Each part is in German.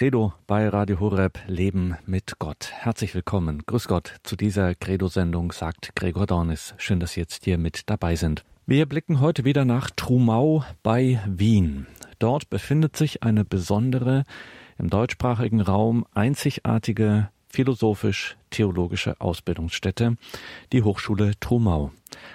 Credo bei Radio Horeb Leben mit Gott. Herzlich willkommen. Grüß Gott zu dieser Credo-Sendung, sagt Gregor Dornis. Schön, dass Sie jetzt hier mit dabei sind. Wir blicken heute wieder nach Trumau bei Wien. Dort befindet sich eine besondere, im deutschsprachigen Raum einzigartige philosophisch-theologische Ausbildungsstätte, die Hochschule Trumau.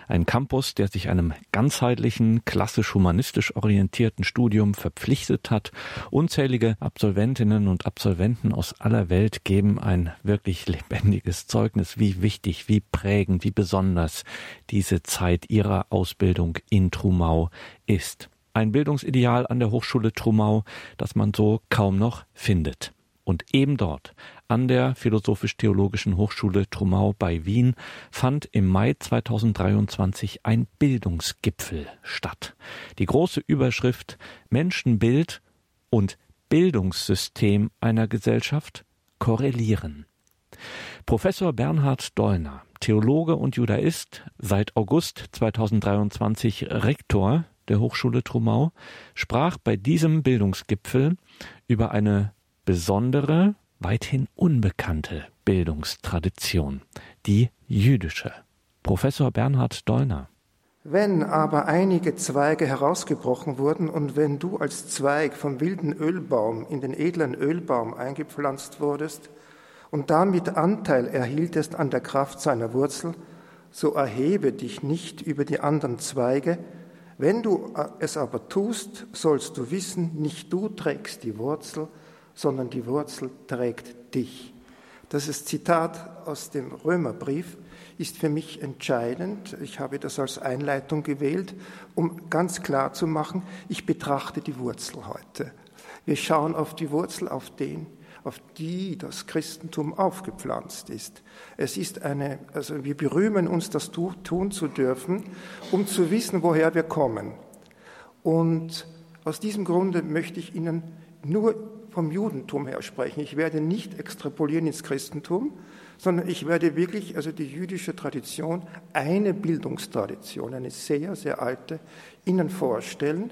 Ein Campus, der sich einem ganzheitlichen, klassisch-humanistisch orientierten Studium verpflichtet hat. Unzählige Absolventinnen und Absolventen aus aller Welt geben ein wirklich lebendiges Zeugnis, wie wichtig, wie prägend, wie besonders diese Zeit ihrer Ausbildung in Trumau ist. Ein Bildungsideal an der Hochschule Trumau, das man so kaum noch findet. Und eben dort, an der Philosophisch-Theologischen Hochschule Trumau bei Wien, fand im Mai 2023 ein Bildungsgipfel statt. Die große Überschrift Menschenbild und Bildungssystem einer Gesellschaft korrelieren. Professor Bernhard Dollner, Theologe und Judaist, seit August 2023 Rektor der Hochschule Trumau, sprach bei diesem Bildungsgipfel über eine besondere, weithin unbekannte Bildungstradition, die jüdische. Professor Bernhard Dollner. Wenn aber einige Zweige herausgebrochen wurden und wenn du als Zweig vom wilden Ölbaum in den edlen Ölbaum eingepflanzt wurdest und damit Anteil erhieltest an der Kraft seiner Wurzel, so erhebe dich nicht über die anderen Zweige. Wenn du es aber tust, sollst du wissen, nicht du trägst die Wurzel, sondern die Wurzel trägt dich. Das ist Zitat aus dem Römerbrief, ist für mich entscheidend. Ich habe das als Einleitung gewählt, um ganz klar zu machen, ich betrachte die Wurzel heute. Wir schauen auf die Wurzel, auf den, auf die das Christentum aufgepflanzt ist. Es ist eine, also wir berühmen uns, das tun zu dürfen, um zu wissen, woher wir kommen. Und aus diesem Grunde möchte ich Ihnen nur vom Judentum her sprechen. Ich werde nicht extrapolieren ins Christentum, sondern ich werde wirklich, also die jüdische Tradition, eine Bildungstradition, eine sehr, sehr alte, Ihnen vorstellen,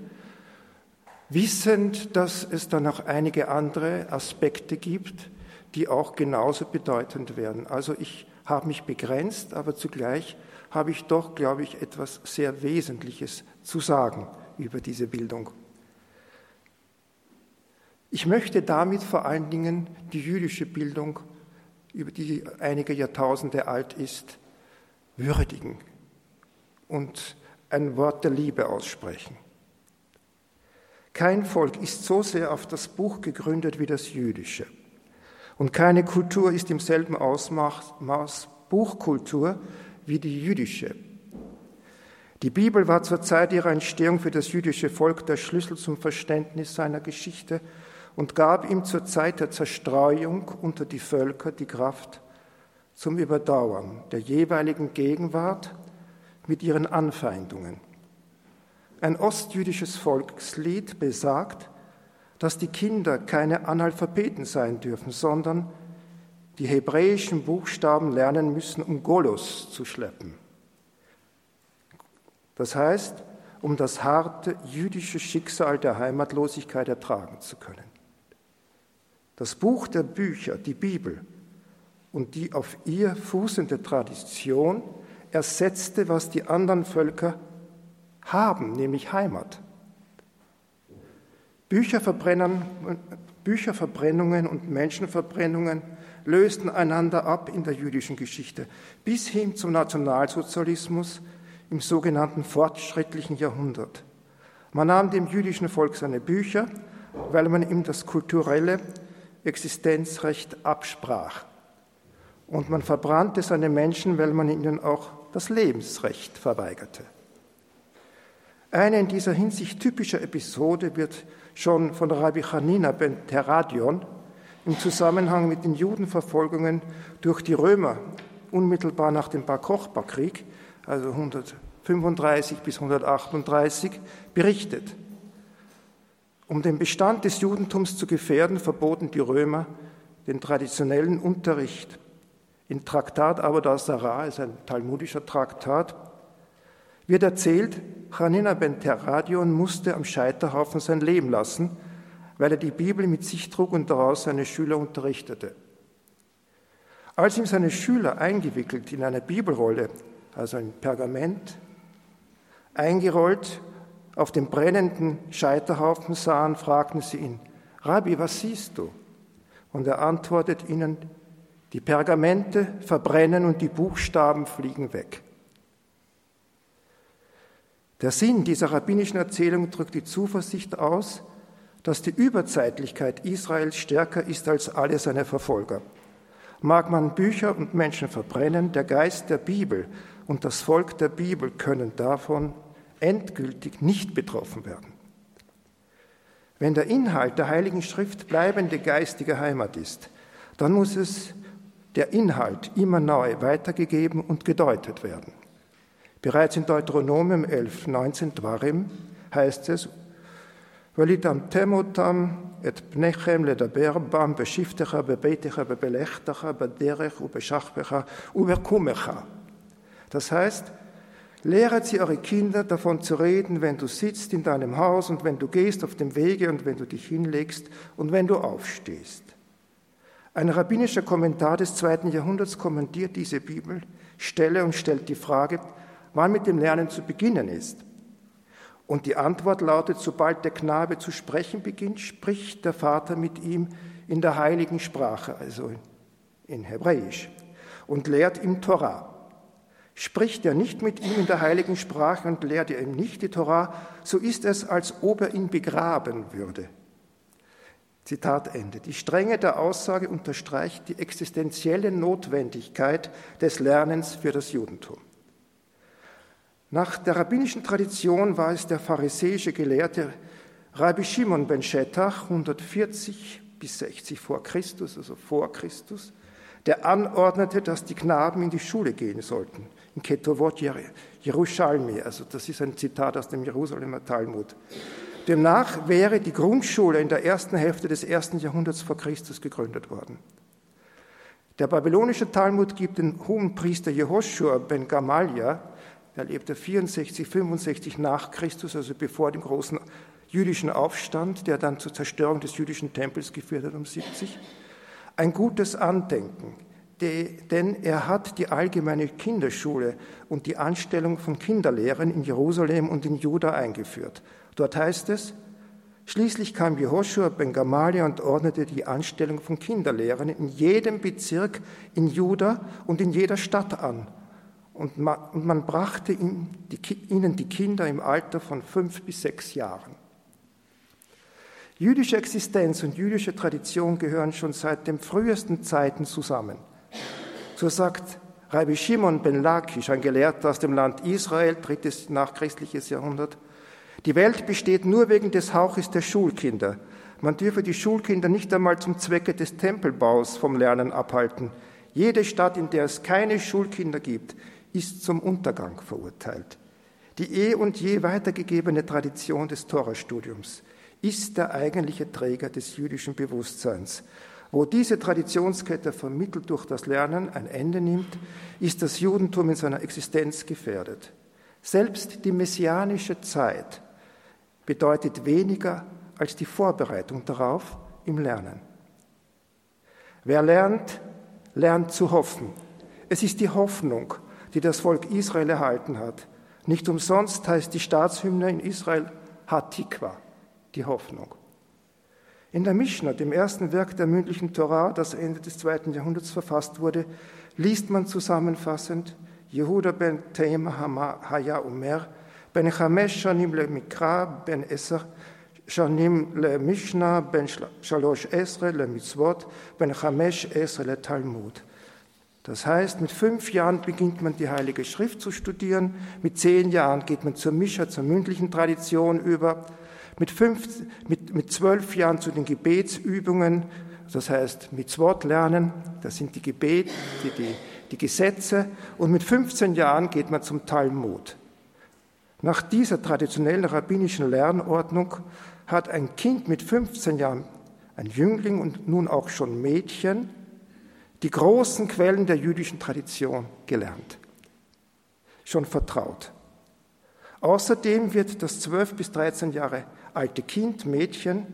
wissend, dass es dann auch einige andere Aspekte gibt, die auch genauso bedeutend werden. Also ich habe mich begrenzt, aber zugleich habe ich doch, glaube ich, etwas sehr Wesentliches zu sagen über diese Bildung. Ich möchte damit vor allen Dingen die jüdische Bildung, über die einige Jahrtausende alt ist, würdigen und ein Wort der Liebe aussprechen. Kein Volk ist so sehr auf das Buch gegründet wie das jüdische. Und keine Kultur ist im selben Ausmaß Buchkultur wie die jüdische. Die Bibel war zur Zeit ihrer Entstehung für das jüdische Volk der Schlüssel zum Verständnis seiner Geschichte und gab ihm zur Zeit der Zerstreuung unter die Völker die Kraft zum Überdauern der jeweiligen Gegenwart mit ihren Anfeindungen. Ein ostjüdisches Volkslied besagt, dass die Kinder keine Analphabeten sein dürfen, sondern die hebräischen Buchstaben lernen müssen, um Golos zu schleppen. Das heißt, um das harte jüdische Schicksal der Heimatlosigkeit ertragen zu können. Das Buch der Bücher, die Bibel und die auf ihr fußende Tradition ersetzte, was die anderen Völker haben, nämlich Heimat. Bücherverbrennungen und Menschenverbrennungen lösten einander ab in der jüdischen Geschichte, bis hin zum Nationalsozialismus im sogenannten fortschrittlichen Jahrhundert. Man nahm dem jüdischen Volk seine Bücher, weil man ihm das kulturelle Existenzrecht absprach. Und man verbrannte seine Menschen, weil man ihnen auch das Lebensrecht verweigerte. Eine in dieser Hinsicht typische Episode wird schon von Rabbi Hanina ben Teradion im Zusammenhang mit den Judenverfolgungen durch die Römer unmittelbar nach dem Bar Kochba-Krieg, also 135 bis 138, berichtet. Um den Bestand des Judentums zu gefährden, verboten die Römer den traditionellen Unterricht. In Traktat aber das Sarah, ist ein talmudischer Traktat, wird erzählt, Hanina ben Terradion musste am Scheiterhaufen sein Leben lassen, weil er die Bibel mit sich trug und daraus seine Schüler unterrichtete. Als ihm seine Schüler eingewickelt in eine Bibelrolle, also ein Pergament, eingerollt auf dem brennenden Scheiterhaufen sahen, fragten sie ihn, Rabbi, was siehst du? Und er antwortet ihnen, die Pergamente verbrennen und die Buchstaben fliegen weg. Der Sinn dieser rabbinischen Erzählung drückt die Zuversicht aus, dass die Überzeitlichkeit Israels stärker ist als alle seine Verfolger. Mag man Bücher und Menschen verbrennen, der Geist der Bibel und das Volk der Bibel können davon endgültig nicht betroffen werden. Wenn der Inhalt der Heiligen Schrift bleibende geistige Heimat ist, dann muss es der Inhalt immer neu weitergegeben und gedeutet werden. Bereits in Deuteronomium 11, 19 Dwarim heißt es, Velitam temutam et pnechem ledaberbam beschiftecha bebeticha bebelechtecha bederech ubeshachbecha uberkumecha. Das heißt, lehret sie eure Kinder davon zu reden, wenn du sitzt in deinem Haus und wenn du gehst auf dem Wege und wenn du dich hinlegst und wenn du aufstehst. Ein rabbinischer Kommentar des zweiten Jahrhunderts kommentiert diese Bibelstelle und stellt die Frage, wann mit dem Lernen zu beginnen ist. Und die Antwort lautet, sobald der Knabe zu sprechen beginnt, spricht der Vater mit ihm in der heiligen Sprache, also in Hebräisch, und lehrt ihm Torah. Spricht er nicht mit ihm in der heiligen Sprache und lehrt er ihm nicht die Torah, so ist es, als ob er ihn begraben würde. Zitat Ende. Die Strenge der Aussage unterstreicht die existenzielle Notwendigkeit des Lernens für das Judentum. Nach der rabbinischen Tradition war es der pharisäische Gelehrte Rabbi Shimon ben Shetach 140 bis 60 vor Christus, also vor Christus, der anordnete, dass die Knaben in die Schule gehen sollten, in Ketovot Jerusalmi, also das ist ein Zitat aus dem Jerusalemer Talmud. Demnach wäre die Grundschule in der ersten Hälfte des ersten Jahrhunderts vor Christus gegründet worden. Der babylonische Talmud gibt den hohen Priester Jehoshua ben Gamaliel er lebte 64, 65 nach Christus, also bevor dem großen jüdischen Aufstand, der dann zur Zerstörung des jüdischen Tempels geführt hat um 70. Ein gutes Andenken, denn er hat die allgemeine Kinderschule und die Anstellung von Kinderlehrern in Jerusalem und in Juda eingeführt. Dort heißt es, Schließlich kam Jehoshua ben Gamaliel und ordnete die Anstellung von Kinderlehrern in jedem Bezirk in Juda und in jeder Stadt an und man, und man brachte ihnen die Kinder im Alter von fünf bis sechs Jahren. Jüdische Existenz und jüdische Tradition gehören schon seit den frühesten Zeiten zusammen. So sagt Rabbi Shimon ben Lakish, ein Gelehrter aus dem Land Israel, drittes nachchristliches Jahrhundert, die Welt besteht nur wegen des Hauches der Schulkinder. Man dürfe die Schulkinder nicht einmal zum Zwecke des Tempelbaus vom Lernen abhalten. Jede Stadt, in der es keine Schulkinder gibt, ist zum Untergang verurteilt. Die eh und je weitergegebene Tradition des Torastudiums ist der eigentliche Träger des jüdischen Bewusstseins. Wo diese Traditionskette vermittelt durch das Lernen ein Ende nimmt, ist das Judentum in seiner Existenz gefährdet. Selbst die messianische Zeit bedeutet weniger als die Vorbereitung darauf im Lernen. Wer lernt, lernt zu hoffen. Es ist die Hoffnung, die das Volk Israel erhalten hat. Nicht umsonst heißt die Staatshymne in Israel Hatikwa, die Hoffnung. In der Mishnah, dem ersten Werk der mündlichen Torah, das Ende des zweiten Jahrhunderts verfasst wurde, liest man zusammenfassend Yehuda ben Teima Haya Umer, ben Chamesh Shanim le Mikra, ben Esser Shanim le Mishnah, ben Shalosh Esre le Mitzvot, ben Chamesh Esre le Talmud. Das heißt, mit fünf Jahren beginnt man die Heilige Schrift zu studieren, mit zehn Jahren geht man zur Mischa, zur mündlichen Tradition über, mit, fünf, mit, mit zwölf Jahren zu den Gebetsübungen, das heißt mit Wort lernen, das sind die Gebete, die, die, die Gesetze, und mit 15 Jahren geht man zum Talmud. Nach dieser traditionellen rabbinischen Lernordnung hat ein Kind mit 15 Jahren, ein Jüngling und nun auch schon Mädchen, die großen Quellen der jüdischen Tradition gelernt, schon vertraut. Außerdem wird das 12 bis 13 Jahre alte Kind, Mädchen,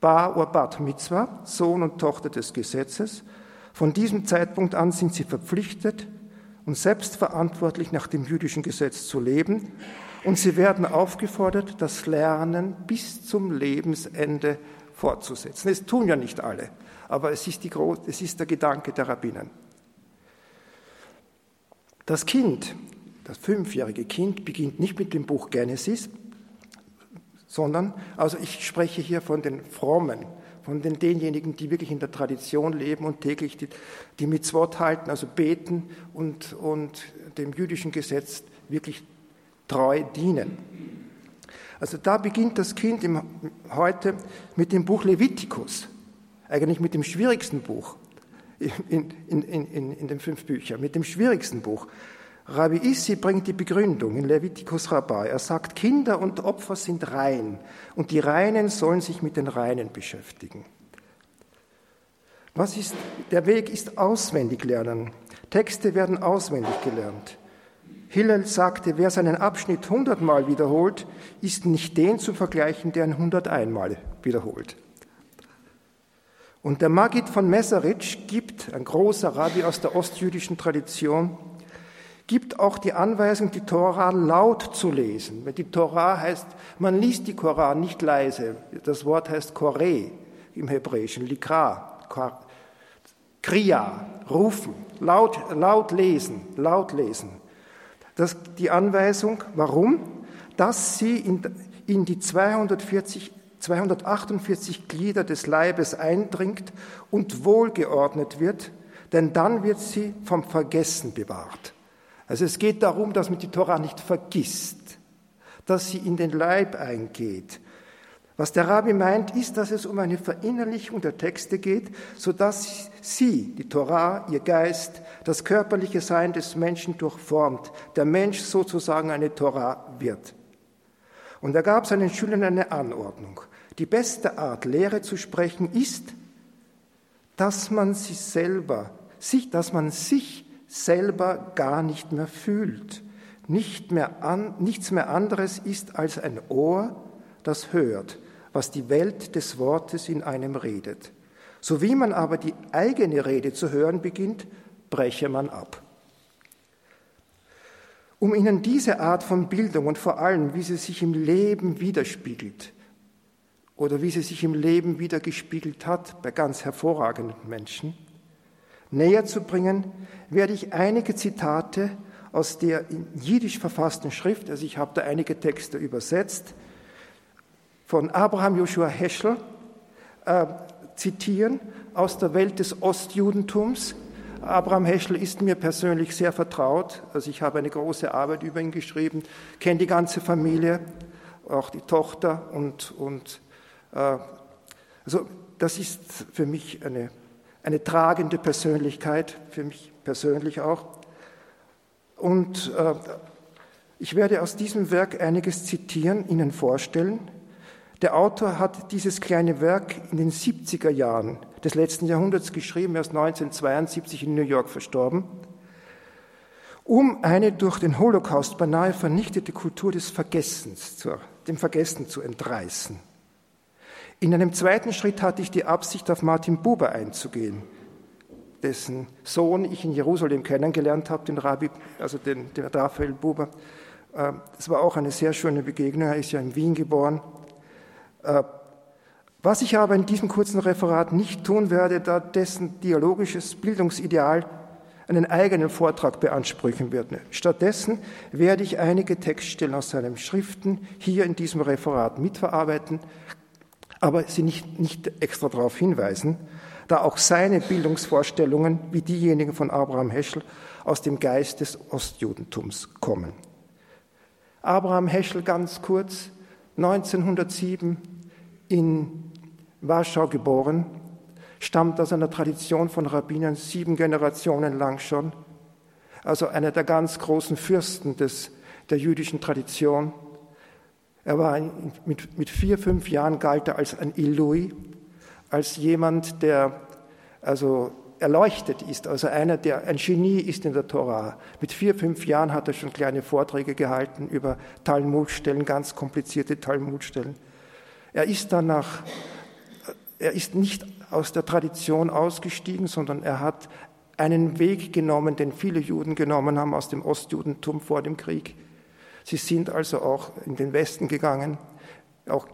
Bar oder Bat Mitzvah, Sohn und Tochter des Gesetzes. Von diesem Zeitpunkt an sind sie verpflichtet und selbstverantwortlich nach dem jüdischen Gesetz zu leben. Und sie werden aufgefordert, das Lernen bis zum Lebensende fortzusetzen. Es tun ja nicht alle, aber es ist, die, es ist der Gedanke der Rabbinen. Das Kind, das fünfjährige Kind, beginnt nicht mit dem Buch Genesis, sondern, also ich spreche hier von den Frommen, von den, denjenigen, die wirklich in der Tradition leben und täglich die, die Mitzvot halten, also beten und, und dem jüdischen Gesetz wirklich treu dienen. Also da beginnt das Kind im, heute mit dem Buch Levitikus, eigentlich mit dem schwierigsten Buch in, in, in, in den fünf Büchern, mit dem schwierigsten Buch. Rabbi Issi bringt die Begründung in Levitikus Rabbi. Er sagt, Kinder und Opfer sind rein und die Reinen sollen sich mit den Reinen beschäftigen. Was ist, der Weg ist auswendig lernen. Texte werden auswendig gelernt. Hillel sagte, wer seinen Abschnitt hundertmal wiederholt, ist nicht den zu vergleichen, der ihn hunderteinmal wiederholt. Und der Magid von Meseritsch gibt, ein großer Rabbi aus der ostjüdischen Tradition, gibt auch die Anweisung, die Tora laut zu lesen. Weil die Tora heißt, man liest die Koran nicht leise. Das Wort heißt Kore im Hebräischen, Likra, Kriya, rufen, laut, laut lesen, laut lesen. Das, die Anweisung, warum? Dass sie in, in die 240, 248 Glieder des Leibes eindringt und wohlgeordnet wird, denn dann wird sie vom Vergessen bewahrt. Also es geht darum, dass man die Tora nicht vergisst, dass sie in den Leib eingeht. Was der Rabbi meint, ist, dass es um eine Verinnerlichung der Texte geht, sodass sie, die Torah, ihr Geist, das körperliche Sein des Menschen durchformt, der Mensch sozusagen eine Torah wird. Und er gab seinen Schülern eine Anordnung. Die beste Art, Lehre zu sprechen, ist, dass man sich selber, sich, dass man sich selber gar nicht mehr fühlt. Nicht mehr an, nichts mehr anderes ist als ein Ohr, das hört, was die Welt des Wortes in einem redet. So wie man aber die eigene Rede zu hören beginnt, breche man ab. Um Ihnen diese Art von Bildung und vor allem, wie sie sich im Leben widerspiegelt oder wie sie sich im Leben wiedergespiegelt hat bei ganz hervorragenden Menschen, näher zu bringen, werde ich einige Zitate aus der in Jiddisch verfassten Schrift, also ich habe da einige Texte übersetzt, von Abraham Joshua Heschel äh, zitieren aus der Welt des Ostjudentums. Abraham Heschel ist mir persönlich sehr vertraut. Also ich habe eine große Arbeit über ihn geschrieben, kenne die ganze Familie, auch die Tochter und, und äh, also das ist für mich eine, eine tragende Persönlichkeit, für mich persönlich auch. Und äh, ich werde aus diesem Werk einiges zitieren, Ihnen vorstellen. Der Autor hat dieses kleine Werk in den 70er Jahren des letzten Jahrhunderts geschrieben, er ist 1972 in New York verstorben, um eine durch den Holocaust beinahe vernichtete Kultur des Vergessens, zu, dem Vergessen zu entreißen. In einem zweiten Schritt hatte ich die Absicht, auf Martin Buber einzugehen, dessen Sohn ich in Jerusalem kennengelernt habe, den Rabbi, also den, den Raphael Buber. Äh, das war auch eine sehr schöne Begegnung. Er ist ja in Wien geboren. Äh, was ich aber in diesem kurzen Referat nicht tun werde, da dessen dialogisches Bildungsideal einen eigenen Vortrag beanspruchen wird. Stattdessen werde ich einige Textstellen aus seinen Schriften hier in diesem Referat mitverarbeiten, aber sie nicht, nicht extra darauf hinweisen, da auch seine Bildungsvorstellungen wie diejenigen von Abraham Heschel aus dem Geist des Ostjudentums kommen. Abraham Heschel ganz kurz, 1907 in Warschau geboren, stammt aus einer Tradition von Rabbinern sieben Generationen lang schon, also einer der ganz großen Fürsten des, der jüdischen Tradition. Er war ein, mit, mit vier, fünf Jahren galt er als ein Illui, als jemand, der also erleuchtet ist, also einer, der ein Genie ist in der Tora. Mit vier, fünf Jahren hat er schon kleine Vorträge gehalten über Talmudstellen, ganz komplizierte Talmudstellen. Er ist dann nach er ist nicht aus der Tradition ausgestiegen, sondern er hat einen Weg genommen, den viele Juden genommen haben aus dem Ostjudentum vor dem Krieg. Sie sind also auch in den Westen gegangen. Auch,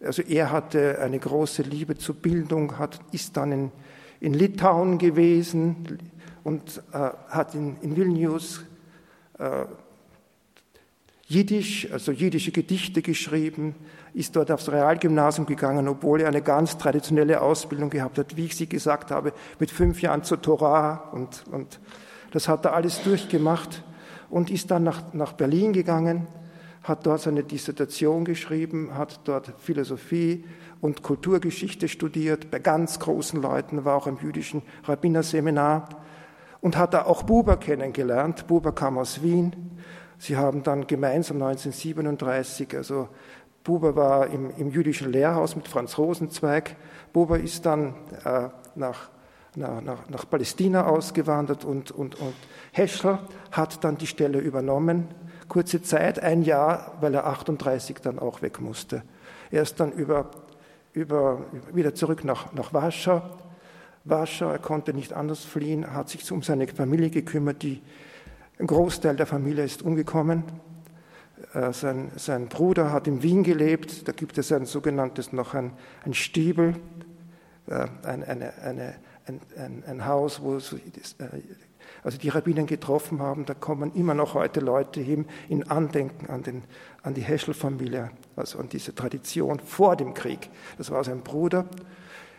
also er hatte eine große Liebe zur Bildung, hat, ist dann in, in Litauen gewesen und äh, hat in, in Vilnius äh, Jiddisch, also jiddische Gedichte geschrieben, ist dort aufs Realgymnasium gegangen, obwohl er eine ganz traditionelle Ausbildung gehabt hat, wie ich Sie gesagt habe, mit fünf Jahren zur Torah und, und das hat er alles durchgemacht und ist dann nach, nach Berlin gegangen, hat dort seine Dissertation geschrieben, hat dort Philosophie und Kulturgeschichte studiert, bei ganz großen Leuten, war auch im jüdischen Rabbinerseminar und hat da auch Buber kennengelernt. Buber kam aus Wien Sie haben dann gemeinsam 1937, also Buber war im, im jüdischen Lehrhaus mit Franz Rosenzweig. Buber ist dann äh, nach, nach, nach, Palästina ausgewandert und, und, und Heschel hat dann die Stelle übernommen. Kurze Zeit, ein Jahr, weil er 38 dann auch weg musste. Er ist dann über, über, wieder zurück nach, nach Warschau. Warschau, er konnte nicht anders fliehen, hat sich um seine Familie gekümmert, die ein Großteil der Familie ist umgekommen. Äh, sein, sein, Bruder hat in Wien gelebt. Da gibt es ein sogenanntes noch ein, ein Stiebel, äh, ein, eine, eine, ein, ein, Haus, wo äh, also die Rabbinen getroffen haben. Da kommen immer noch heute Leute hin in Andenken an, den, an die Heschel-Familie, also an diese Tradition vor dem Krieg. Das war sein Bruder.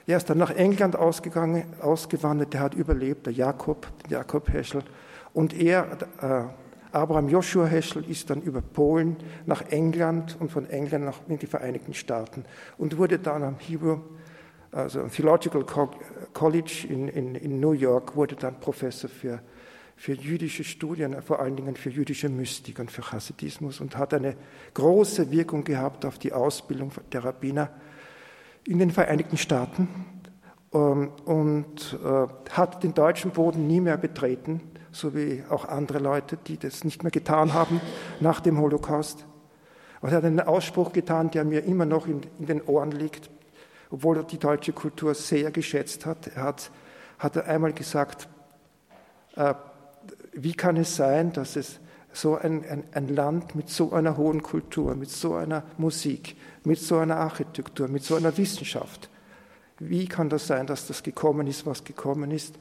Er ist dann nach England ausgegangen, ausgewandert. Der hat überlebt, der Jakob, Jakob Heschel. Und er, äh, Abraham Joshua Heschel, ist dann über Polen nach England und von England nach in die Vereinigten Staaten und wurde dann am Hebrew, also am Theological College in, in, in New York, wurde dann Professor für, für jüdische Studien, vor allen Dingen für jüdische Mystik und für Hasidismus und hat eine große Wirkung gehabt auf die Ausbildung der Rabbiner in den Vereinigten Staaten ähm, und äh, hat den deutschen Boden nie mehr betreten so wie auch andere Leute, die das nicht mehr getan haben nach dem Holocaust. Und er hat einen Ausspruch getan, der mir immer noch in, in den Ohren liegt, obwohl er die deutsche Kultur sehr geschätzt hat. Hat, hat er einmal gesagt, äh, wie kann es sein, dass es so ein, ein, ein, Land mit so einer hohen Kultur, mit so einer Musik, mit so einer Architektur, mit so einer Wissenschaft, wie kann das sein, dass das gekommen ist, was gekommen ist?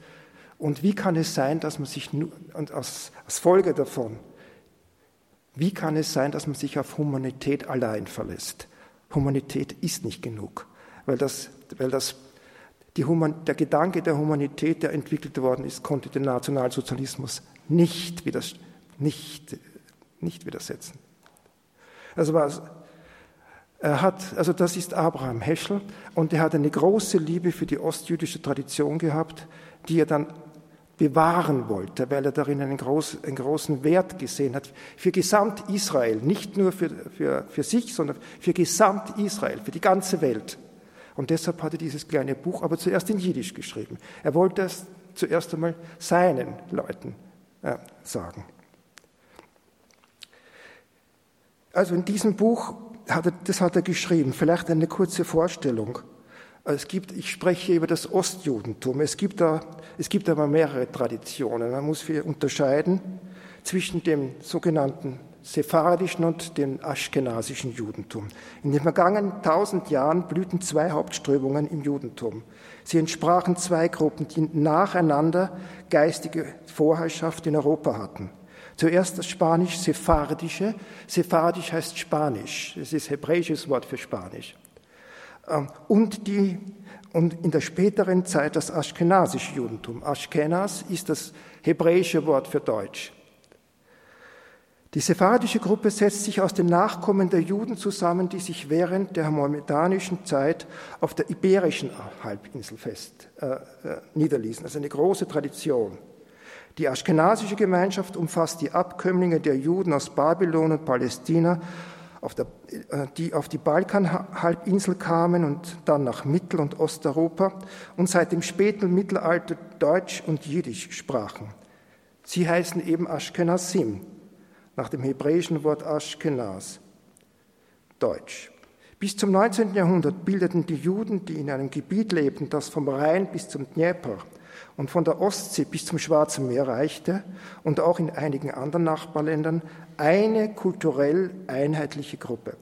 Und wie kann es sein, dass man sich nur, und als, als Folge davon, wie kann es sein, dass man sich auf Humanität allein verlässt? Humanität ist nicht genug, weil, das, weil das, Human, der Gedanke der Humanität, der entwickelt worden ist, konnte den Nationalsozialismus nicht, widers, nicht, nicht widersetzen. Also was, er hat, also das ist Abraham Heschel und er hat eine große Liebe für die ostjüdische Tradition gehabt, die er dann bewahren wollte, weil er darin einen, groß, einen großen Wert gesehen hat für Gesamt Israel, nicht nur für, für, für sich, sondern für Gesamt Israel, für die ganze Welt. Und deshalb hat er dieses kleine Buch aber zuerst in Jiddisch geschrieben. Er wollte es zuerst einmal seinen Leuten äh, sagen. Also in diesem Buch, hat er, das hat er geschrieben, vielleicht eine kurze Vorstellung. Es gibt, ich spreche über das Ostjudentum. Es gibt, da, es gibt aber mehrere Traditionen. Man muss hier unterscheiden zwischen dem sogenannten sephardischen und dem aschkenasischen Judentum. In den vergangenen tausend Jahren blühten zwei Hauptströmungen im Judentum. Sie entsprachen zwei Gruppen, die nacheinander geistige Vorherrschaft in Europa hatten. Zuerst das spanisch-sephardische. Sephardisch heißt Spanisch. Es ist hebräisches Wort für Spanisch. Ähm, und, die, und in der späteren Zeit das aschkenasische Judentum. Aschkenas ist das hebräische Wort für Deutsch. Die sephardische Gruppe setzt sich aus den Nachkommen der Juden zusammen, die sich während der mohammedanischen Zeit auf der iberischen Halbinsel fest äh, äh niederließen. Also eine große Tradition. Die aschkenasische Gemeinschaft umfasst die Abkömmlinge der Juden aus Babylon und Palästina auf der, äh, die auf die Balkanhalbinsel kamen und dann nach Mittel- und Osteuropa und seit dem späten Mittelalter Deutsch und Jiddisch sprachen. Sie heißen eben Ashkenazim, nach dem hebräischen Wort Ashkenaz, Deutsch. Bis zum 19. Jahrhundert bildeten die Juden, die in einem Gebiet lebten, das vom Rhein bis zum Dnieper und von der Ostsee bis zum Schwarzen Meer reichte und auch in einigen anderen Nachbarländern, eine kulturell einheitliche Gruppe.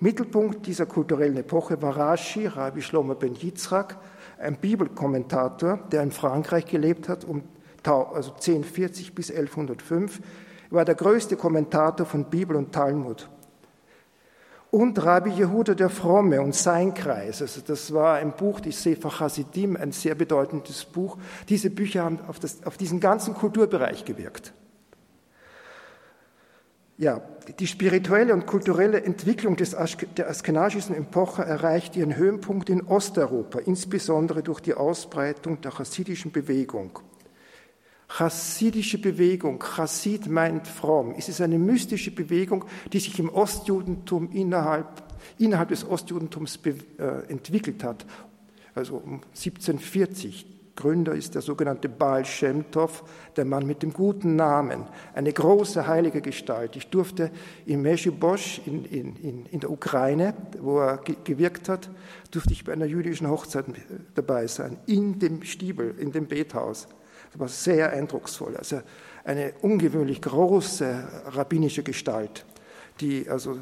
Mittelpunkt dieser kulturellen Epoche war Rashi, Rabbi Shlomo ben Yitzhak, ein Bibelkommentator, der in Frankreich gelebt hat, um also 1040 bis 1105, er war der größte Kommentator von Bibel und Talmud. Und Rabbi Jehuda der Fromme und sein Kreis, also das war ein Buch, die Sefer Hasidim, ein sehr bedeutendes Buch. Diese Bücher haben auf, das, auf diesen ganzen Kulturbereich gewirkt. Ja, die spirituelle und kulturelle Entwicklung des, der askenasischen Epoche erreicht ihren Höhepunkt in Osteuropa, insbesondere durch die Ausbreitung der chassidischen Bewegung. Chassidische Bewegung, Chassid meint fromm. Es ist eine mystische Bewegung, die sich im Ostjudentum innerhalb, innerhalb des Ostjudentums äh, entwickelt hat. Also um 1740. Gründer ist der sogenannte Baal Shem Tov, der Mann mit dem guten Namen, eine große heilige Gestalt. Ich durfte in Meshibosch in, in, in, in der Ukraine, wo er gewirkt hat, durfte ich bei einer jüdischen Hochzeit dabei sein, in dem Stiebel, in dem Bethaus. War sehr eindrucksvoll. Also eine ungewöhnlich große rabbinische Gestalt, die also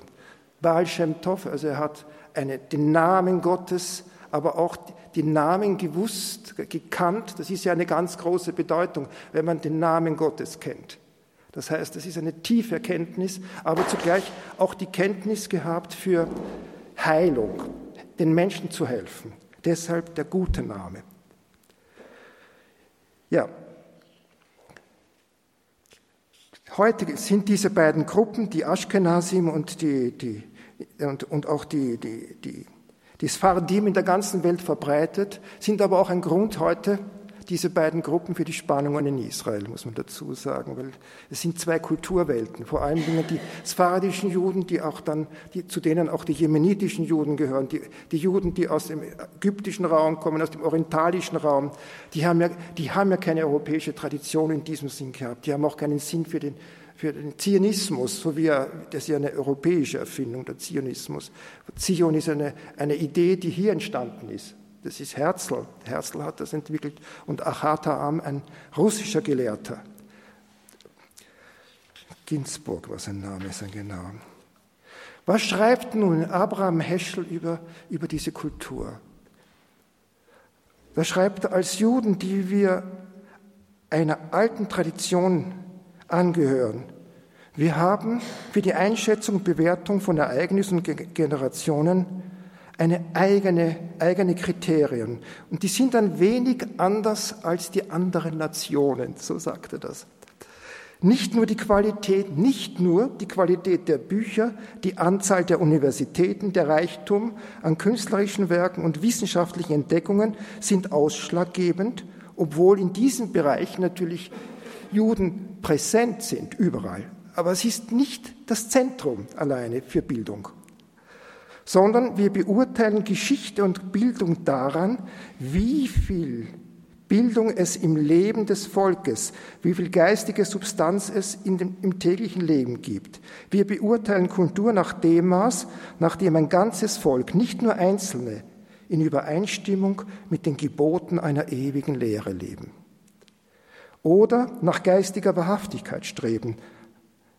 Baal Shem Tov, also er hat eine, den Namen Gottes, aber auch die Namen gewusst, gekannt. Das ist ja eine ganz große Bedeutung, wenn man den Namen Gottes kennt. Das heißt, das ist eine tiefe Erkenntnis, aber zugleich auch die Kenntnis gehabt für Heilung, den Menschen zu helfen. Deshalb der gute Name. Ja, Heute sind diese beiden Gruppen, die Ashkenazim und, die, die, und, und auch die, die, die, die Sfardim in der ganzen Welt verbreitet, sind aber auch ein Grund heute, diese beiden Gruppen für die Spannungen in Israel, muss man dazu sagen, weil es sind zwei Kulturwelten. Vor allem die sfaradischen Juden, die auch dann, die, zu denen auch die jemenitischen Juden gehören, die, die Juden, die aus dem ägyptischen Raum kommen, aus dem orientalischen Raum, die haben ja, die haben ja keine europäische Tradition in diesem Sinn gehabt. Die haben auch keinen Sinn für den, für den Zionismus, so wie er, das ist ja eine europäische Erfindung, der Zionismus. Zion ist eine, eine Idee, die hier entstanden ist. Das ist Herzl. Herzl hat das entwickelt und Achataam, ein russischer Gelehrter. Ginsburg war sein Name, sein genau. Was schreibt nun Abraham Heschel über, über diese Kultur? Da schreibt er, als Juden, die wir einer alten Tradition angehören, wir haben für die Einschätzung und Bewertung von Ereignissen und Generationen eine eigene, eigene Kriterien. Und die sind ein wenig anders als die anderen Nationen, so sagte das. Nicht nur die Qualität, nicht nur die Qualität der Bücher, die Anzahl der Universitäten, der Reichtum an künstlerischen Werken und wissenschaftlichen Entdeckungen sind ausschlaggebend, obwohl in diesem Bereich natürlich Juden präsent sind, überall. Aber es ist nicht das Zentrum alleine für Bildung sondern wir beurteilen Geschichte und Bildung daran, wie viel Bildung es im Leben des Volkes, wie viel geistige Substanz es in dem, im täglichen Leben gibt. Wir beurteilen Kultur nach dem Maß, nach dem ein ganzes Volk, nicht nur Einzelne, in Übereinstimmung mit den Geboten einer ewigen Lehre leben. Oder nach geistiger Wahrhaftigkeit streben.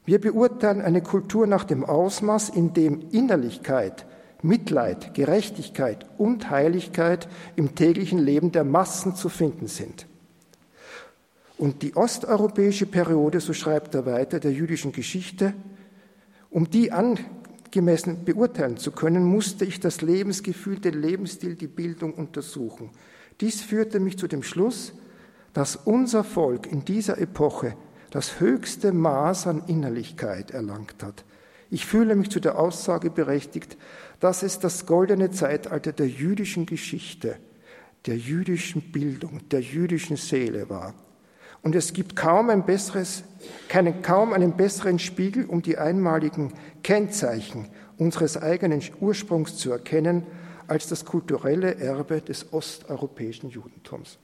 Wir beurteilen eine Kultur nach dem Ausmaß, in dem Innerlichkeit, Mitleid, Gerechtigkeit und Heiligkeit im täglichen Leben der Massen zu finden sind. Und die osteuropäische Periode, so schreibt er weiter, der jüdischen Geschichte, um die angemessen beurteilen zu können, musste ich das Lebensgefühl, den Lebensstil, die Bildung untersuchen. Dies führte mich zu dem Schluss, dass unser Volk in dieser Epoche das höchste Maß an Innerlichkeit erlangt hat. Ich fühle mich zu der Aussage berechtigt, dass es das goldene Zeitalter der jüdischen Geschichte, der jüdischen Bildung, der jüdischen Seele war. Und es gibt kaum ein besseres, keinen, kaum einen besseren Spiegel, um die einmaligen Kennzeichen unseres eigenen Ursprungs zu erkennen, als das kulturelle Erbe des osteuropäischen Judentums.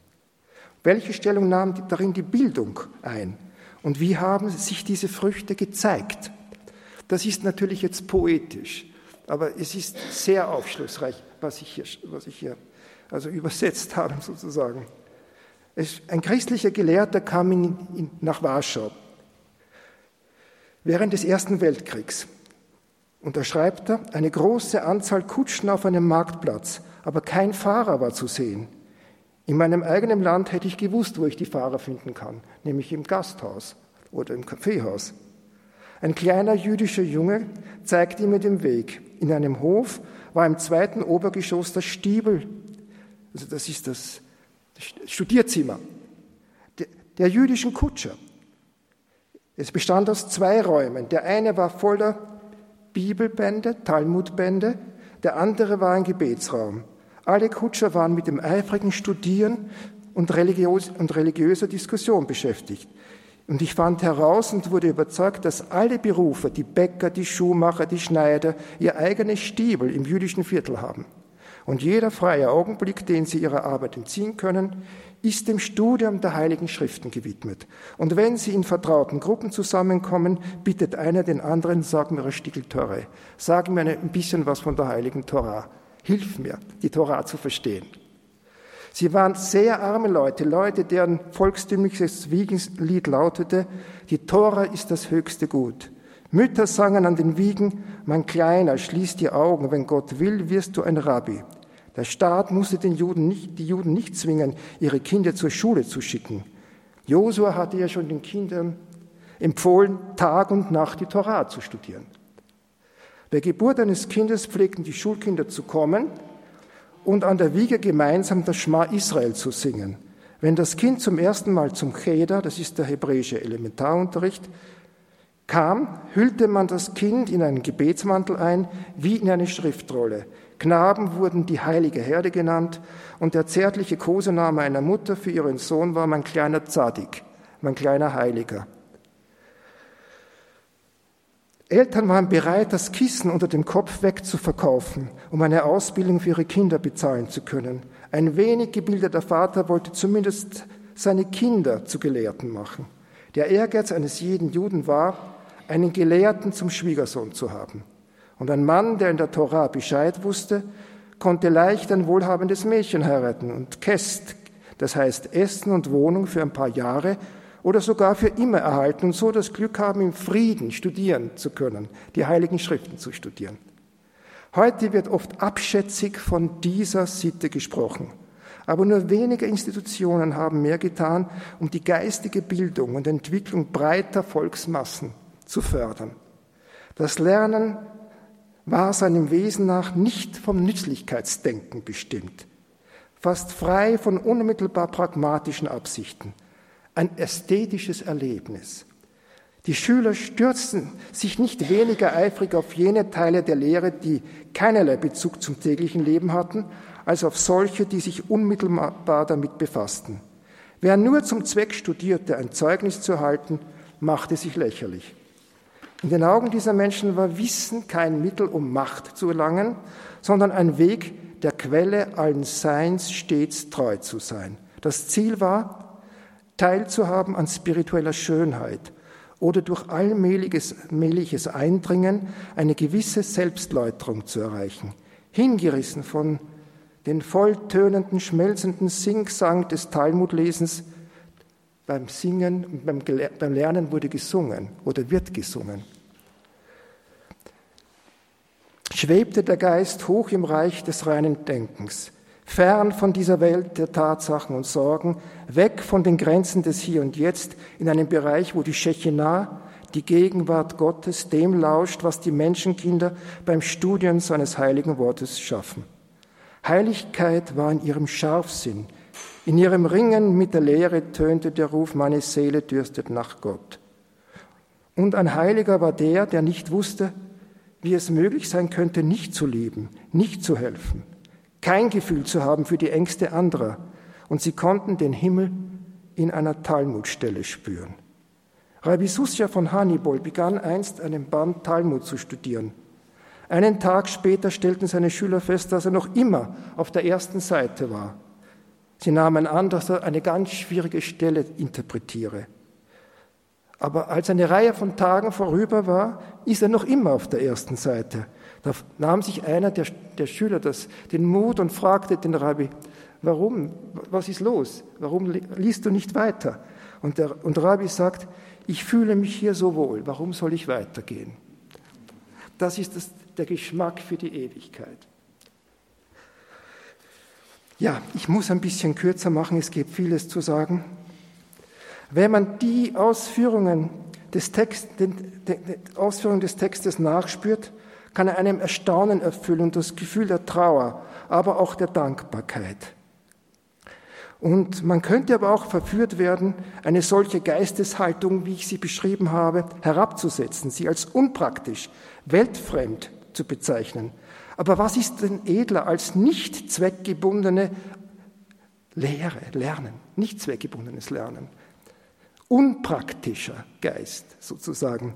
Welche Stellung nahm darin die Bildung ein? Und wie haben sich diese Früchte gezeigt? Das ist natürlich jetzt poetisch. Aber es ist sehr aufschlussreich, was ich hier, was ich hier also übersetzt habe, sozusagen. Es, ein christlicher Gelehrter kam in, in, nach Warschau während des Ersten Weltkriegs. Und da schreibt er, eine große Anzahl Kutschen auf einem Marktplatz, aber kein Fahrer war zu sehen. In meinem eigenen Land hätte ich gewusst, wo ich die Fahrer finden kann, nämlich im Gasthaus oder im Kaffeehaus. Ein kleiner jüdischer Junge zeigte mir den Weg. In einem Hof war im zweiten Obergeschoss das Stiebel, also das ist das Studierzimmer der, jüdischen Kutscher. Es bestand aus zwei Räumen. Der eine war voller Bibelbände, Talmudbände, der andere war ein Gebetsraum. Alle Kutscher waren mit dem eifrigen Studieren und religiöser Diskussion beschäftigt. Und ich fand heraus und wurde überzeugt, dass alle Berufe, die Bäcker, die Schuhmacher, die Schneider, ihr eigenes Stiebel im jüdischen Viertel haben. Und jeder freie Augenblick, den sie ihrer Arbeit entziehen können, ist dem Studium der Heiligen Schriften gewidmet. Und wenn sie in vertrauten Gruppen zusammenkommen, bittet einer den anderen, sag mir eine Stickel Torah, sag mir ein bisschen was von der Heiligen Torah. Hilf mir, die Torah zu verstehen. Sie waren sehr arme Leute, Leute, deren volkstümliches Wiegenlied lautete, die Tora ist das höchste Gut. Mütter sangen an den Wiegen, mein Kleiner, schließ die Augen, wenn Gott will, wirst du ein Rabbi. Der Staat musste den Juden nicht, die Juden nicht zwingen, ihre Kinder zur Schule zu schicken. Josua hatte ja schon den Kindern empfohlen, Tag und Nacht die Torah zu studieren. Bei Geburt eines Kindes pflegten die Schulkinder zu kommen, und an der Wiege gemeinsam das Schma Israel zu singen. Wenn das Kind zum ersten Mal zum Cheder, das ist der hebräische Elementarunterricht, kam, hüllte man das Kind in einen Gebetsmantel ein, wie in eine Schriftrolle. Knaben wurden die heilige Herde genannt und der zärtliche Kosename einer Mutter für ihren Sohn war mein kleiner Zadik, mein kleiner Heiliger. Eltern waren bereit, das Kissen unter dem Kopf wegzuverkaufen, um eine Ausbildung für ihre Kinder bezahlen zu können. Ein wenig gebildeter Vater wollte zumindest seine Kinder zu Gelehrten machen. Der Ehrgeiz eines jeden Juden war, einen Gelehrten zum Schwiegersohn zu haben. Und ein Mann, der in der Tora Bescheid wusste, konnte leicht ein wohlhabendes Mädchen heiraten und Kest, das heißt Essen und Wohnung für ein paar Jahre oder sogar für immer erhalten und so das Glück haben, im Frieden studieren zu können, die heiligen Schriften zu studieren. Heute wird oft abschätzig von dieser Sitte gesprochen. Aber nur wenige Institutionen haben mehr getan, um die geistige Bildung und Entwicklung breiter Volksmassen zu fördern. Das Lernen war seinem Wesen nach nicht vom Nützlichkeitsdenken bestimmt, fast frei von unmittelbar pragmatischen Absichten – ein ästhetisches Erlebnis. Die Schüler stürzten sich nicht weniger eifrig auf jene Teile der Lehre, die keinerlei Bezug zum täglichen Leben hatten, als auf solche, die sich unmittelbar damit befassten. Wer nur zum Zweck studierte, ein Zeugnis zu erhalten, machte sich lächerlich. In den Augen dieser Menschen war Wissen kein Mittel, um Macht zu erlangen, sondern ein Weg, der Quelle allen Seins stets treu zu sein. Das Ziel war, teilzuhaben an spiritueller Schönheit oder durch allmähliches Eindringen eine gewisse Selbstläuterung zu erreichen, hingerissen von den volltönenden, schmelzenden Singsang des Talmudlesens. Beim Singen, beim, beim Lernen wurde gesungen oder wird gesungen. Schwebte der Geist hoch im Reich des reinen Denkens, fern von dieser Welt der Tatsachen und Sorgen, weg von den Grenzen des Hier und Jetzt, in einem Bereich, wo die Shechinah, die Gegenwart Gottes, dem lauscht, was die Menschenkinder beim Studium seines heiligen Wortes schaffen. Heiligkeit war in ihrem Scharfsinn, in ihrem Ringen mit der Lehre tönte der Ruf, meine Seele dürstet nach Gott. Und ein Heiliger war der, der nicht wusste, wie es möglich sein könnte, nicht zu lieben, nicht zu helfen, kein Gefühl zu haben für die Ängste anderer. Und sie konnten den Himmel in einer Talmudstelle spüren. Rabbi Susja von Hannibal begann einst einen Band Talmud zu studieren. Einen Tag später stellten seine Schüler fest, dass er noch immer auf der ersten Seite war. Sie nahmen an, dass er eine ganz schwierige Stelle interpretiere. Aber als eine Reihe von Tagen vorüber war, ist er noch immer auf der ersten Seite. Da nahm sich einer der, der Schüler das, den Mut und fragte den Rabbi, warum, was ist los? Warum liest du nicht weiter? Und der, und Rabbi sagt, ich fühle mich hier so wohl, warum soll ich weitergehen? Das ist das, der Geschmack für die Ewigkeit. Ja, ich muss ein bisschen kürzer machen, es gibt vieles zu sagen. Wenn man die Ausführungen des, Text, den, den, den Ausführungen des Textes nachspürt, kann einem Erstaunen erfüllen und das Gefühl der Trauer, aber auch der Dankbarkeit. Und man könnte aber auch verführt werden, eine solche Geisteshaltung, wie ich sie beschrieben habe, herabzusetzen, sie als unpraktisch, weltfremd zu bezeichnen. Aber was ist denn edler als nicht zweckgebundene Lehre, Lernen, nicht zweckgebundenes Lernen? Unpraktischer Geist sozusagen.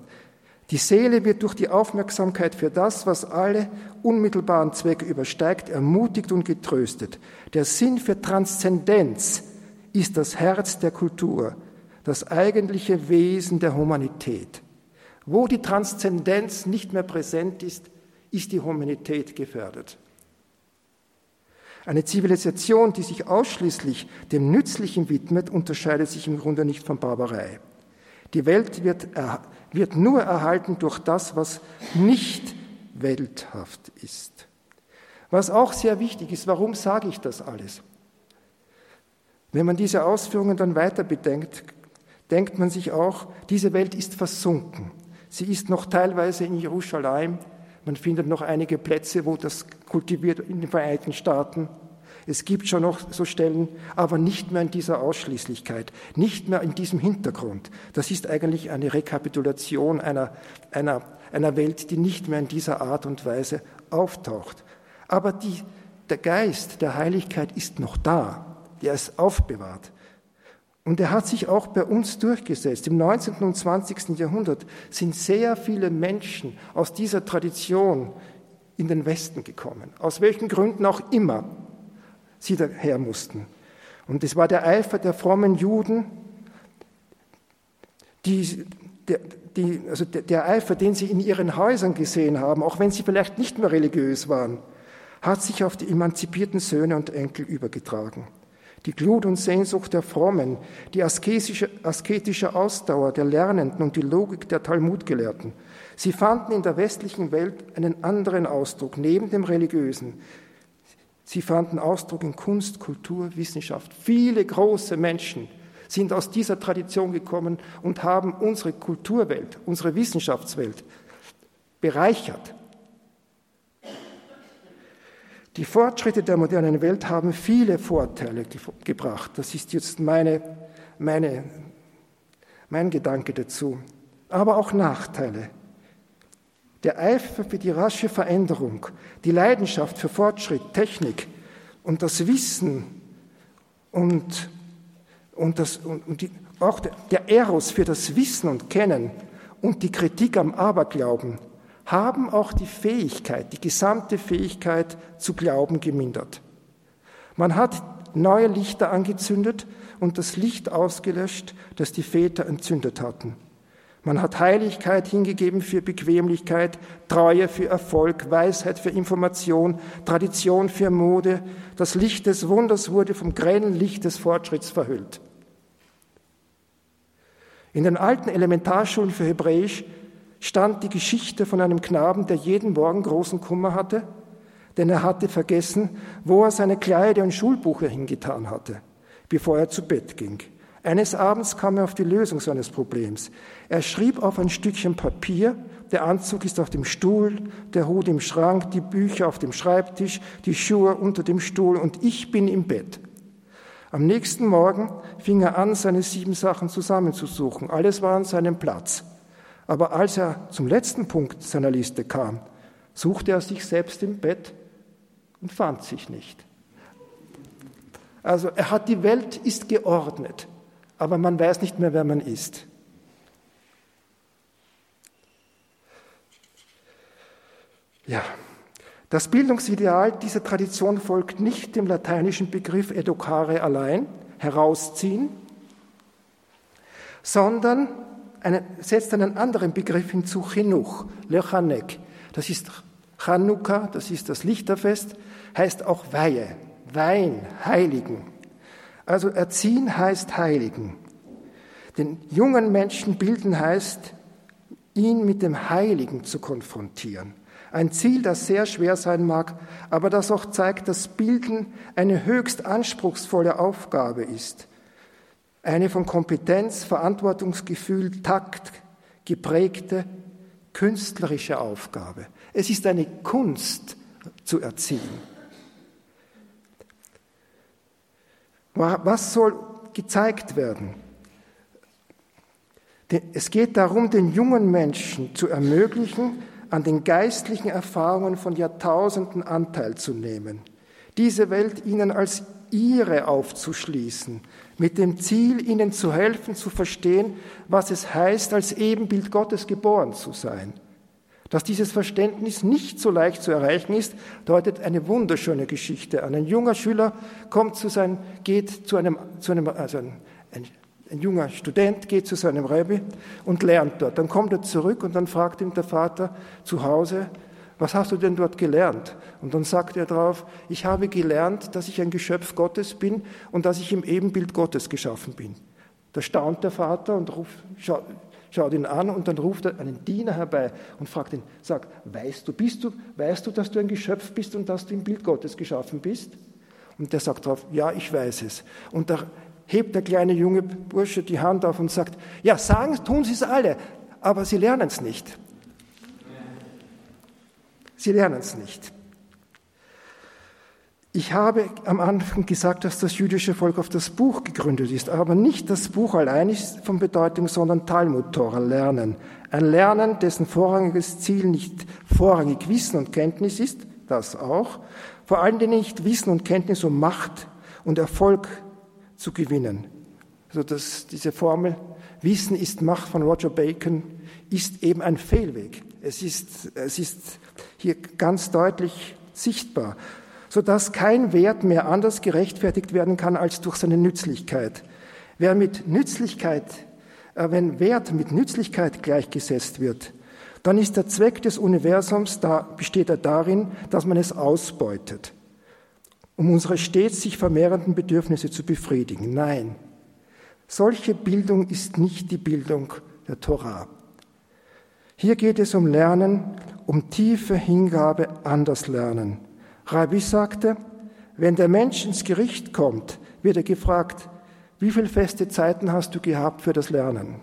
Die Seele wird durch die Aufmerksamkeit für das, was alle unmittelbaren Zwecke übersteigt, ermutigt und getröstet. Der Sinn für Transzendenz ist das Herz der Kultur, das eigentliche Wesen der Humanität. Wo die Transzendenz nicht mehr präsent ist, ist die Humanität gefährdet. Eine Zivilisation, die sich ausschließlich dem Nützlichen widmet, unterscheidet sich im Grunde nicht von Barbarei. Die Welt wird, wird nur erhalten durch das, was nicht welthaft ist. Was auch sehr wichtig ist, warum sage ich das alles? Wenn man diese Ausführungen dann weiter bedenkt, denkt man sich auch, diese Welt ist versunken. Sie ist noch teilweise in Jerusalem, man findet noch einige Plätze, wo das kultiviert in den Vereinigten Staaten. Es gibt schon noch so Stellen, aber nicht mehr in dieser Ausschließlichkeit, nicht mehr in diesem Hintergrund. Das ist eigentlich eine Rekapitulation einer, einer, einer Welt, die nicht mehr in dieser Art und Weise auftaucht. Aber die, der Geist der Heiligkeit ist noch da, der ist aufbewahrt. Und er hat sich auch bei uns durchgesetzt. Im 19. und 20. Jahrhundert sind sehr viele Menschen aus dieser Tradition in den Westen gekommen, aus welchen Gründen auch immer sie daher mussten. Und es war der Eifer der frommen Juden, die, der, die, also der, Eifer, den sie in ihren Häusern gesehen haben, auch wenn sie vielleicht nicht mehr religiös waren, hat sich auf die emanzipierten Söhne und Enkel übergetragen die Glut und Sehnsucht der Frommen, die asketische, asketische Ausdauer der Lernenden und die Logik der Talmudgelehrten. Sie fanden in der westlichen Welt einen anderen Ausdruck neben dem religiösen. Sie fanden Ausdruck in Kunst, Kultur, Wissenschaft. Viele große Menschen sind aus dieser Tradition gekommen und haben unsere Kulturwelt, unsere Wissenschaftswelt bereichert. Die Fortschritte der modernen Welt haben viele Vorteile gebracht. Das ist jetzt meine, meine, mein Gedanke dazu. Aber auch Nachteile. Der Eifer für die rasche Veränderung, die Leidenschaft für Fortschritt, Technik und das Wissen und, und, das, und, und die, auch der, der Eros für das Wissen und Kennen und die Kritik am Aberglauben haben auch die Fähigkeit, die gesamte Fähigkeit zu glauben gemindert. Man hat neue Lichter angezündet und das Licht ausgelöscht, das die Väter entzündet hatten. Man hat Heiligkeit hingegeben für Bequemlichkeit, Treue für Erfolg, Weisheit für Information, Tradition für Mode. Das Licht des Wunders wurde vom grellen Licht des Fortschritts verhüllt. In den alten Elementarschulen für Hebräisch stand die Geschichte von einem Knaben, der jeden Morgen großen Kummer hatte, denn er hatte vergessen, wo er seine Kleider und Schulbuche hingetan hatte, bevor er zu Bett ging. Eines Abends kam er auf die Lösung seines Problems. Er schrieb auf ein Stückchen Papier, der Anzug ist auf dem Stuhl, der Hut im Schrank, die Bücher auf dem Schreibtisch, die Schuhe unter dem Stuhl und ich bin im Bett. Am nächsten Morgen fing er an, seine sieben Sachen zusammenzusuchen. Alles war an seinem Platz. Aber als er zum letzten Punkt seiner Liste kam, suchte er sich selbst im Bett und fand sich nicht. Also er hat die Welt ist geordnet, aber man weiß nicht mehr, wer man ist. Ja, das Bildungsideal dieser Tradition folgt nicht dem lateinischen Begriff educare allein, herausziehen, sondern eine, setzt einen anderen Begriff hinzu, Chinuch, Lechanek. Das ist Chanukka, das ist das Lichterfest, heißt auch Weihe, Wein, Heiligen. Also erziehen heißt Heiligen. Den jungen Menschen bilden heißt, ihn mit dem Heiligen zu konfrontieren. Ein Ziel, das sehr schwer sein mag, aber das auch zeigt, dass Bilden eine höchst anspruchsvolle Aufgabe ist. Eine von Kompetenz, Verantwortungsgefühl, Takt geprägte künstlerische Aufgabe. Es ist eine Kunst zu erziehen. Was soll gezeigt werden? Es geht darum, den jungen Menschen zu ermöglichen, an den geistlichen Erfahrungen von Jahrtausenden Anteil zu nehmen, diese Welt ihnen als ihre aufzuschließen, mit dem Ziel, ihnen zu helfen, zu verstehen, was es heißt, als Ebenbild Gottes geboren zu sein. Dass dieses Verständnis nicht so leicht zu erreichen ist, deutet eine wunderschöne Geschichte an. Ein junger Schüler kommt zu seinem, geht zu einem, zu einem also ein, ein, ein junger Student geht zu seinem Rebbe und lernt dort. Dann kommt er zurück und dann fragt ihm der Vater zu Hause, was hast du denn dort gelernt? Und dann sagt er darauf, ich habe gelernt, dass ich ein Geschöpf Gottes bin und dass ich im Ebenbild Gottes geschaffen bin. Da staunt der Vater und ruft, schaut ihn an und dann ruft er einen Diener herbei und fragt ihn, sagt, weißt du, bist du, weißt du, dass du ein Geschöpf bist und dass du im Bild Gottes geschaffen bist? Und der sagt darauf, ja, ich weiß es. Und da hebt der kleine junge Bursche die Hand auf und sagt, ja, sagen, tun sie es alle, aber sie lernen es nicht. Sie lernen es nicht. Ich habe am Anfang gesagt, dass das jüdische Volk auf das Buch gegründet ist, aber nicht das Buch allein ist von Bedeutung, sondern Talmud-Tora, Lernen. Ein Lernen, dessen vorrangiges Ziel nicht vorrangig Wissen und Kenntnis ist, das auch, vor allen Dingen nicht Wissen und Kenntnis, um Macht und Erfolg zu gewinnen. Also das, diese Formel, Wissen ist Macht von Roger Bacon, ist eben ein Fehlweg. Es ist, es ist hier ganz deutlich sichtbar sodass kein Wert mehr anders gerechtfertigt werden kann als durch seine Nützlichkeit. Wer mit Nützlichkeit, äh, wenn Wert mit Nützlichkeit gleichgesetzt wird, dann ist der Zweck des Universums, da besteht er darin, dass man es ausbeutet, um unsere stets sich vermehrenden Bedürfnisse zu befriedigen. Nein, solche Bildung ist nicht die Bildung der Torah. Hier geht es um Lernen, um tiefe Hingabe an das Lernen. Rabbi sagte, wenn der Mensch ins Gericht kommt, wird er gefragt, wie viele feste Zeiten hast du gehabt für das Lernen?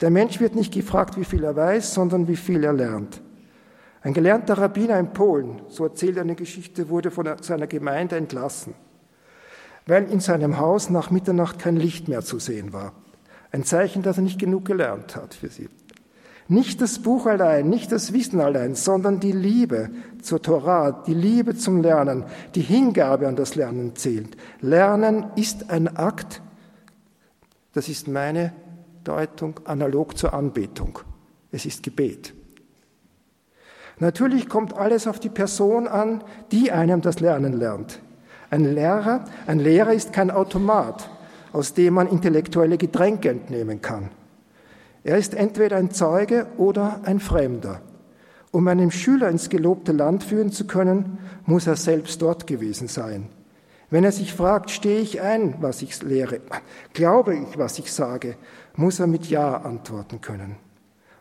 Der Mensch wird nicht gefragt, wie viel er weiß, sondern wie viel er lernt. Ein gelernter Rabbiner in Polen, so erzählt er eine Geschichte, wurde von seiner Gemeinde entlassen, weil in seinem Haus nach Mitternacht kein Licht mehr zu sehen war. Ein Zeichen, dass er nicht genug gelernt hat für sie. Nicht das Buch allein, nicht das Wissen allein, sondern die Liebe zur Torah, die Liebe zum Lernen, die Hingabe an das Lernen zählt. Lernen ist ein Akt, das ist meine Deutung, analog zur Anbetung. Es ist Gebet. Natürlich kommt alles auf die Person an, die einem das Lernen lernt. Ein Lehrer, ein Lehrer ist kein Automat, aus dem man intellektuelle Getränke entnehmen kann. Er ist entweder ein Zeuge oder ein Fremder. Um einen Schüler ins gelobte Land führen zu können, muss er selbst dort gewesen sein. Wenn er sich fragt, stehe ich ein, was ich lehre, glaube ich, was ich sage, muss er mit Ja antworten können.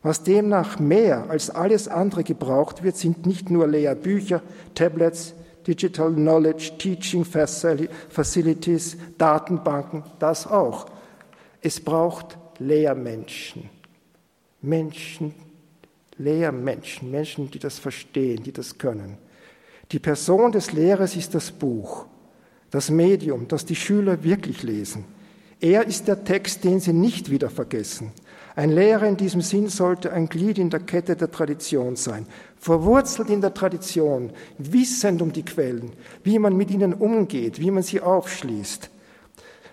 Was demnach mehr als alles andere gebraucht wird, sind nicht nur Lehrbücher, Tablets, Digital Knowledge, Teaching Facilities, Datenbanken, das auch. Es braucht Lehrmenschen. Menschen, Lehrmenschen, Menschen, die das verstehen, die das können. Die Person des Lehrers ist das Buch, das Medium, das die Schüler wirklich lesen. Er ist der Text, den sie nicht wieder vergessen. Ein Lehrer in diesem Sinn sollte ein Glied in der Kette der Tradition sein, verwurzelt in der Tradition, wissend um die Quellen, wie man mit ihnen umgeht, wie man sie aufschließt.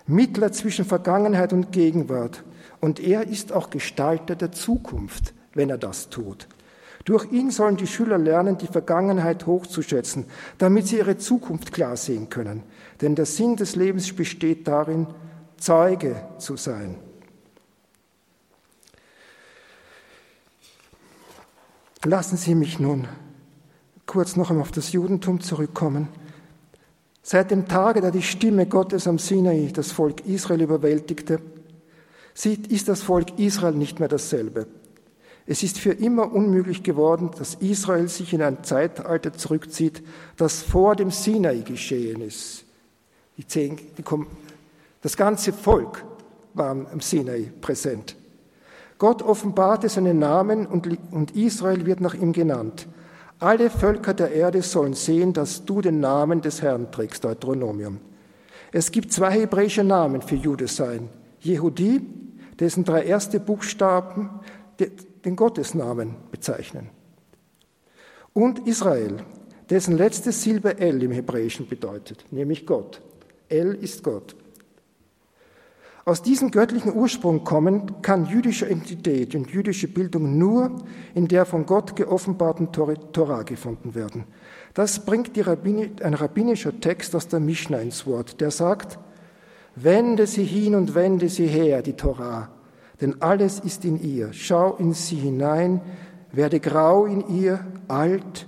Mittler zwischen Vergangenheit und Gegenwart, und er ist auch Gestalter der Zukunft, wenn er das tut. Durch ihn sollen die Schüler lernen, die Vergangenheit hochzuschätzen, damit sie ihre Zukunft klar sehen können. Denn der Sinn des Lebens besteht darin, Zeuge zu sein. Lassen Sie mich nun kurz noch einmal auf das Judentum zurückkommen. Seit dem Tage, da die Stimme Gottes am Sinai das Volk Israel überwältigte, ist das Volk Israel nicht mehr dasselbe. Es ist für immer unmöglich geworden, dass Israel sich in ein Zeitalter zurückzieht, das vor dem Sinai geschehen ist. Die zehn, die das ganze Volk war am Sinai präsent. Gott offenbarte seinen Namen und, und Israel wird nach ihm genannt. Alle Völker der Erde sollen sehen, dass du den Namen des Herrn trägst, Deuteronomium. Es gibt zwei hebräische Namen für Jude sein. Jehudi, dessen drei erste Buchstaben den Gottesnamen bezeichnen. Und Israel, dessen letzte Silbe El im Hebräischen bedeutet, nämlich Gott. El ist Gott. Aus diesem göttlichen Ursprung kommen kann jüdische Identität und jüdische Bildung nur in der von Gott geoffenbarten Torah gefunden werden. Das bringt Rabbin, ein rabbinischer Text aus der Mishnah ins Wort, der sagt, wende sie hin und wende sie her, die Torah, denn alles ist in ihr. Schau in sie hinein, werde grau in ihr, alt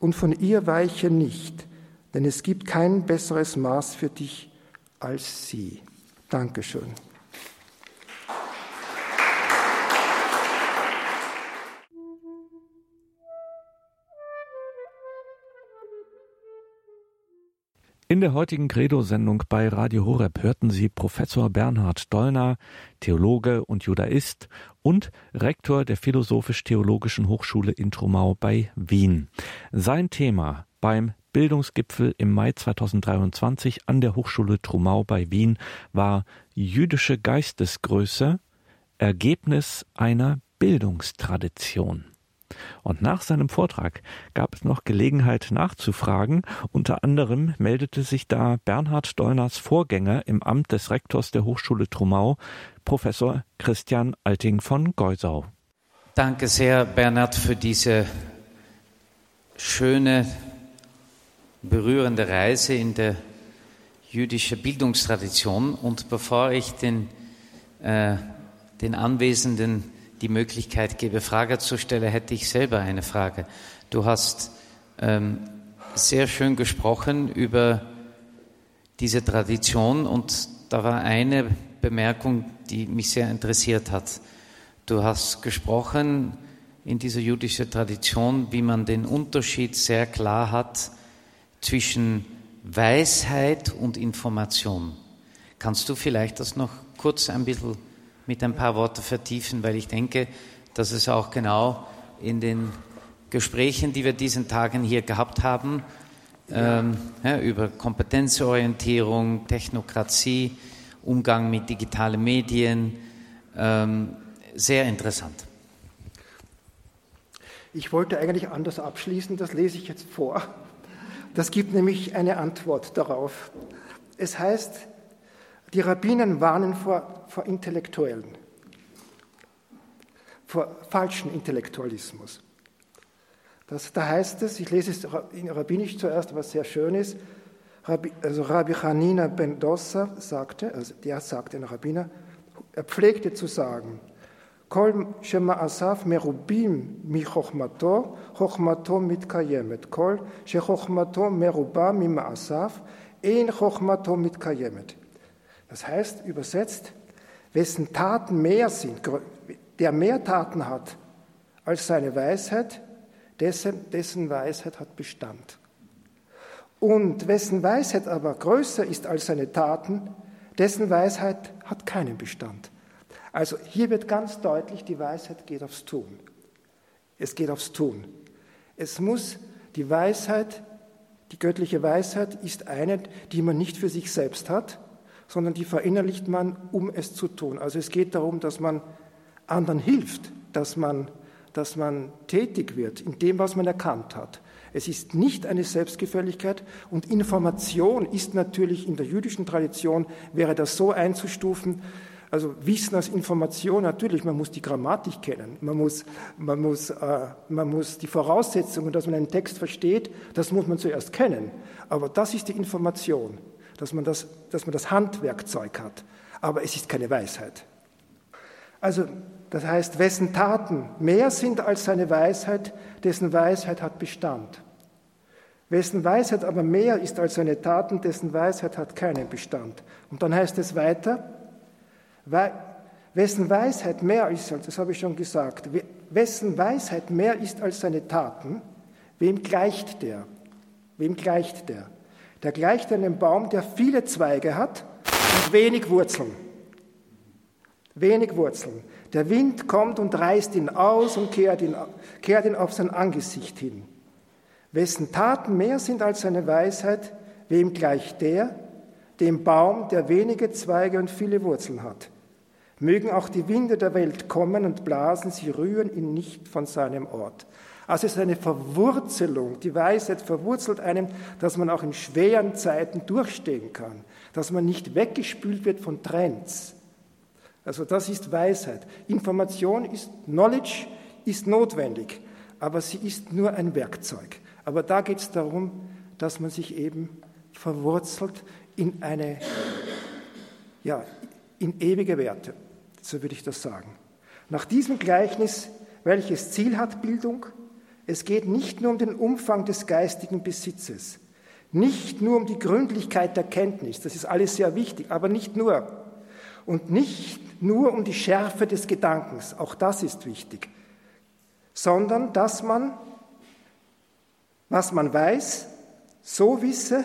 und von ihr weiche nicht, denn es gibt kein besseres Maß für dich als sie. Dankeschön. In der heutigen Credo-Sendung bei Radio Horeb hörten Sie Professor Bernhard Dollner, Theologe und Judaist und Rektor der Philosophisch-Theologischen Hochschule in Trumau bei Wien. Sein Thema beim Bildungsgipfel im Mai 2023 an der Hochschule Trumau bei Wien war jüdische Geistesgröße, Ergebnis einer Bildungstradition. Und nach seinem Vortrag gab es noch Gelegenheit nachzufragen. Unter anderem meldete sich da Bernhard Dollners Vorgänger im Amt des Rektors der Hochschule Trumau, Professor Christian Alting von Geusau. Danke sehr, Bernhard, für diese schöne, berührende Reise in der jüdischen Bildungstradition. Und bevor ich den, äh, den Anwesenden die Möglichkeit gebe, Frage zu stellen, hätte ich selber eine Frage. Du hast ähm, sehr schön gesprochen über diese Tradition und da war eine Bemerkung, die mich sehr interessiert hat. Du hast gesprochen in dieser jüdischen Tradition, wie man den Unterschied sehr klar hat zwischen Weisheit und Information. Kannst du vielleicht das noch kurz ein bisschen mit ein paar Worten vertiefen, weil ich denke, dass es auch genau in den Gesprächen, die wir diesen Tagen hier gehabt haben, ähm, ja, über Kompetenzorientierung, Technokratie, Umgang mit digitalen Medien, ähm, sehr interessant. Ich wollte eigentlich anders abschließen, das lese ich jetzt vor. Das gibt nämlich eine Antwort darauf. Es heißt, die Rabbinen warnen vor, vor Intellektuellen, vor falschen Intellektualismus. Das, da heißt es, ich lese es in Rabbinisch zuerst, was sehr schön ist, Rabbi, also Rabbi Hanina ben Dossa sagte, also der sagte, ein Rabbiner, er pflegte zu sagen, Kol shema asaf merubim mi chochmato, chochmato mitkayemet. Kol she chochmato meruba mi asaf, ein chochmato mitkayemet. Das heißt, übersetzt, wessen Taten mehr sind, der mehr Taten hat als seine Weisheit, dessen, dessen Weisheit hat Bestand. Und wessen Weisheit aber größer ist als seine Taten, dessen Weisheit hat keinen Bestand. Also hier wird ganz deutlich, die Weisheit geht aufs Tun. Es geht aufs Tun. Es muss die Weisheit, die göttliche Weisheit ist eine, die man nicht für sich selbst hat, sondern die verinnerlicht man, um es zu tun. Also es geht darum, dass man anderen hilft, dass man, dass man tätig wird in dem, was man erkannt hat. Es ist nicht eine Selbstgefälligkeit und Information ist natürlich in der jüdischen Tradition, wäre das so einzustufen, also Wissen als Information, natürlich, man muss die Grammatik kennen, man muss, man muss, äh, man muss die Voraussetzungen, dass man einen Text versteht, das muss man zuerst kennen. Aber das ist die Information dass man das, dass man das Handwerkzeug hat. Aber es ist keine Weisheit. Also, das heißt, wessen Taten mehr sind als seine Weisheit, dessen Weisheit hat Bestand. Wessen Weisheit aber mehr ist als seine Taten, dessen Weisheit hat keinen Bestand. Und dann heißt es weiter, wessen Weisheit mehr ist, das habe ich schon gesagt, wessen Weisheit mehr ist als seine Taten, wem gleicht der? Wem gleicht der? Der gleicht einem Baum, der viele Zweige hat und wenig Wurzeln. Wenig Wurzeln. Der Wind kommt und reißt ihn aus und kehrt ihn, kehrt ihn auf sein Angesicht hin. Wessen Taten mehr sind als seine Weisheit, wem gleicht der? Dem Baum, der wenige Zweige und viele Wurzeln hat. Mögen auch die Winde der Welt kommen und blasen, sie rühren ihn nicht von seinem Ort. Also es ist eine Verwurzelung. Die Weisheit verwurzelt einem, dass man auch in schweren Zeiten durchstehen kann, dass man nicht weggespült wird von Trends. Also das ist Weisheit. Information ist, Knowledge ist notwendig, aber sie ist nur ein Werkzeug. Aber da geht es darum, dass man sich eben verwurzelt in eine, ja, in ewige Werte. So würde ich das sagen. Nach diesem Gleichnis, welches Ziel hat Bildung? Es geht nicht nur um den Umfang des geistigen Besitzes, nicht nur um die Gründlichkeit der Kenntnis, das ist alles sehr wichtig, aber nicht nur. Und nicht nur um die Schärfe des Gedankens, auch das ist wichtig, sondern dass man, was man weiß, so wisse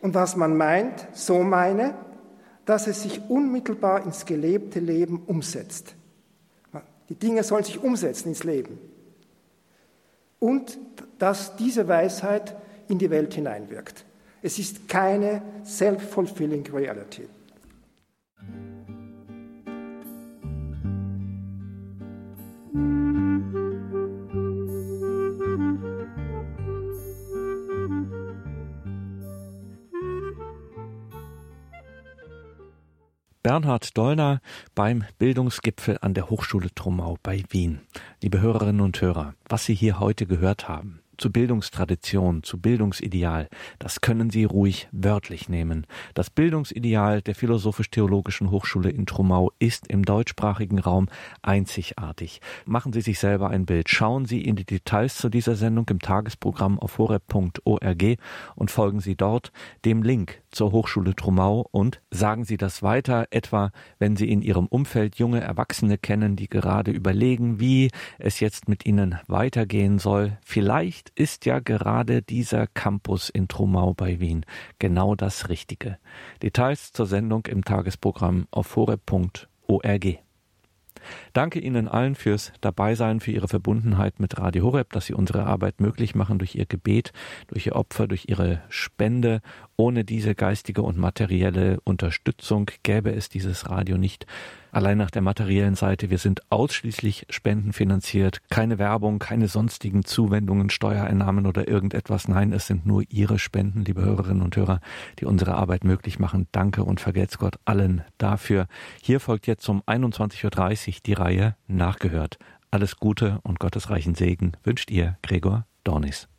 und was man meint, so meine, dass es sich unmittelbar ins gelebte Leben umsetzt. Die Dinge sollen sich umsetzen ins Leben. Und dass diese Weisheit in die Welt hineinwirkt. Es ist keine self-fulfilling reality. Bernhard Dollner beim Bildungsgipfel an der Hochschule Trumau bei Wien. Liebe Hörerinnen und Hörer, was Sie hier heute gehört haben, zu Bildungstradition, zu Bildungsideal, das können Sie ruhig wörtlich nehmen. Das Bildungsideal der Philosophisch-Theologischen Hochschule in Trumau ist im deutschsprachigen Raum einzigartig. Machen Sie sich selber ein Bild. Schauen Sie in die Details zu dieser Sendung im Tagesprogramm auf horeb.org und folgen Sie dort dem Link zur Hochschule Trumau und sagen Sie das weiter, etwa wenn Sie in Ihrem Umfeld junge Erwachsene kennen, die gerade überlegen, wie es jetzt mit ihnen weitergehen soll. Vielleicht ist ja gerade dieser Campus in Trumau bei Wien genau das Richtige. Details zur Sendung im Tagesprogramm auf horeb.org. Danke Ihnen allen fürs Dabeisein, für Ihre Verbundenheit mit Radio Horeb, dass Sie unsere Arbeit möglich machen durch Ihr Gebet, durch Ihr Opfer, durch Ihre Spende. Ohne diese geistige und materielle Unterstützung gäbe es dieses Radio nicht. Allein nach der materiellen Seite, wir sind ausschließlich spendenfinanziert, keine Werbung, keine sonstigen Zuwendungen, Steuereinnahmen oder irgendetwas. Nein, es sind nur Ihre Spenden, liebe Hörerinnen und Hörer, die unsere Arbeit möglich machen. Danke und vergelt's Gott allen dafür. Hier folgt jetzt um 21.30 Uhr die Reihe Nachgehört. Alles Gute und Gottes reichen Segen wünscht ihr Gregor Dornis.